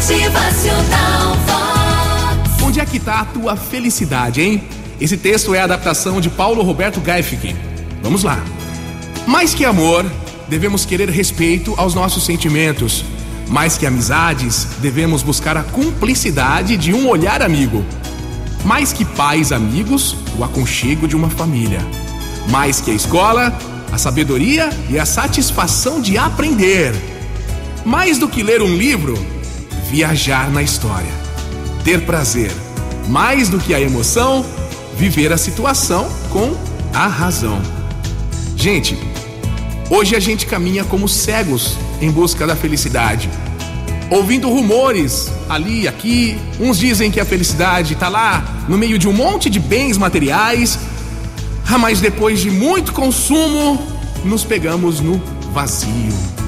Motivacional Vox. Onde é que está a tua felicidade, hein? Esse texto é a adaptação de Paulo Roberto Gaifke. Vamos lá. Mais que amor, devemos querer respeito aos nossos sentimentos. Mais que amizades, devemos buscar a cumplicidade de um olhar amigo. Mais que pais amigos, o aconchego de uma família. Mais que a escola, a sabedoria e a satisfação de aprender. Mais do que ler um livro, viajar na história. Ter prazer. Mais do que a emoção, viver a situação com a razão. Gente, hoje a gente caminha como cegos em busca da felicidade. Ouvindo rumores ali aqui, uns dizem que a felicidade está lá no meio de um monte de bens materiais, ah, mas depois de muito consumo, nos pegamos no vazio.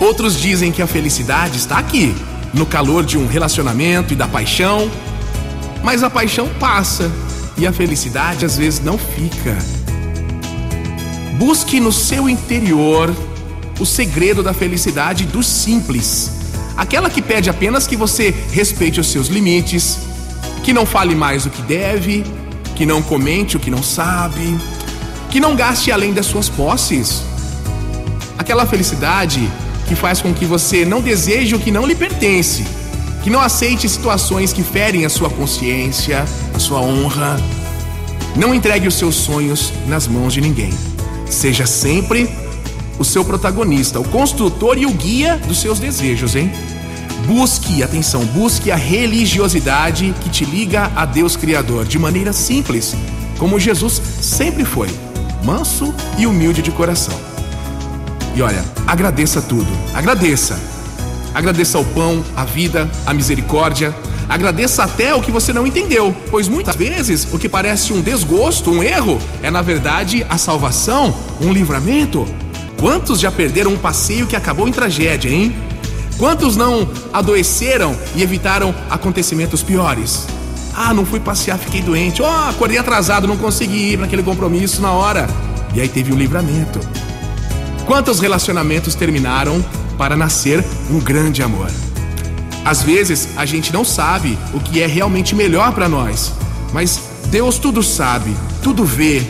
Outros dizem que a felicidade está aqui, no calor de um relacionamento e da paixão, mas a paixão passa e a felicidade às vezes não fica. Busque no seu interior o segredo da felicidade do simples. Aquela que pede apenas que você respeite os seus limites, que não fale mais do que deve, que não comente o que não sabe, que não gaste além das suas posses. Aquela felicidade que faz com que você não deseje o que não lhe pertence, que não aceite situações que ferem a sua consciência, a sua honra. Não entregue os seus sonhos nas mãos de ninguém. Seja sempre o seu protagonista, o construtor e o guia dos seus desejos, hein? Busque, atenção, busque a religiosidade que te liga a Deus Criador de maneira simples, como Jesus sempre foi, manso e humilde de coração. E olha, agradeça tudo, agradeça. Agradeça ao pão, a vida, a misericórdia. Agradeça até o que você não entendeu, pois muitas vezes o que parece um desgosto, um erro, é na verdade a salvação, um livramento. Quantos já perderam um passeio que acabou em tragédia, hein? Quantos não adoeceram e evitaram acontecimentos piores? Ah, não fui passear, fiquei doente. Oh, acordei atrasado, não consegui ir naquele compromisso na hora. E aí teve o um livramento. Quantos relacionamentos terminaram para nascer um grande amor? Às vezes a gente não sabe o que é realmente melhor para nós, mas Deus tudo sabe, tudo vê.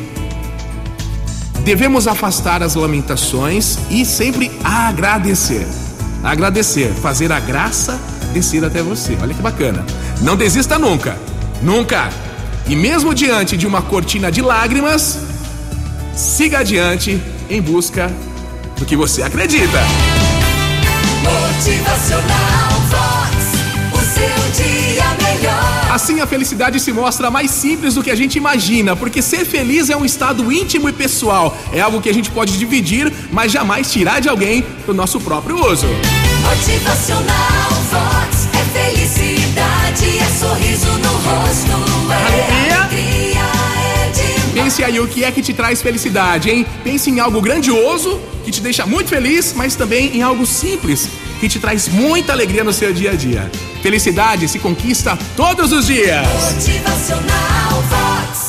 Devemos afastar as lamentações e sempre agradecer. Agradecer, fazer a graça descer até você. Olha que bacana. Não desista nunca, nunca. E mesmo diante de uma cortina de lágrimas, siga adiante em busca do que você acredita. Motivacional Vox, o seu dia melhor. Assim a felicidade se mostra mais simples do que a gente imagina, porque ser feliz é um estado íntimo e pessoal. É algo que a gente pode dividir, mas jamais tirar de alguém para o nosso próprio uso. Motivacional Pense aí o que é que te traz felicidade, hein? Pense em algo grandioso que te deixa muito feliz, mas também em algo simples que te traz muita alegria no seu dia a dia. Felicidade se conquista todos os dias. Motivacional Vox.